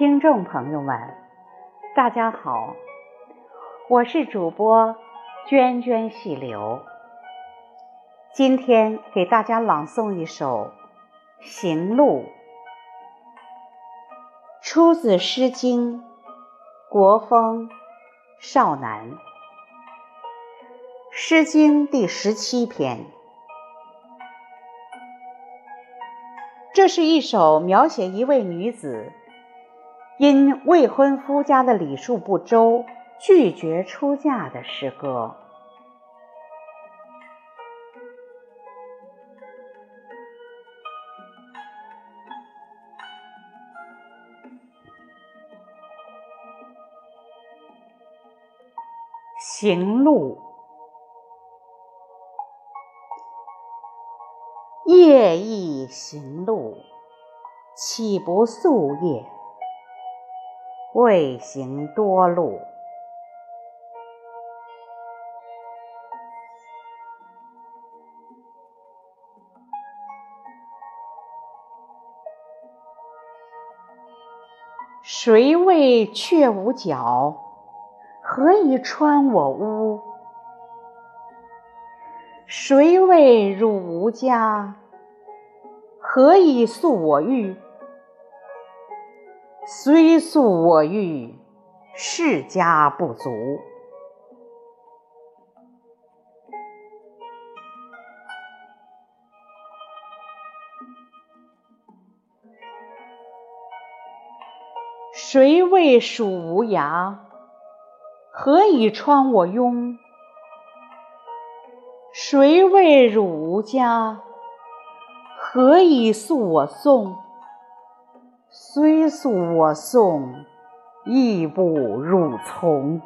听众朋友们，大家好，我是主播涓涓细流。今天给大家朗诵一首《行路》，出自《诗经·国风·少南》，《诗经》第十七篇。这是一首描写一位女子因未婚夫家的礼数不周，拒绝出嫁的诗歌。行路。夜意行路，岂不夙夜？未行多路，谁谓雀无脚？何以穿我屋？谁谓汝无家？何以诉我欲？虽诉我欲，世家不足。谁谓鼠无涯？何以穿我庸？谁谓汝无家？何以诉我宋？虽诉我宋，亦不入从。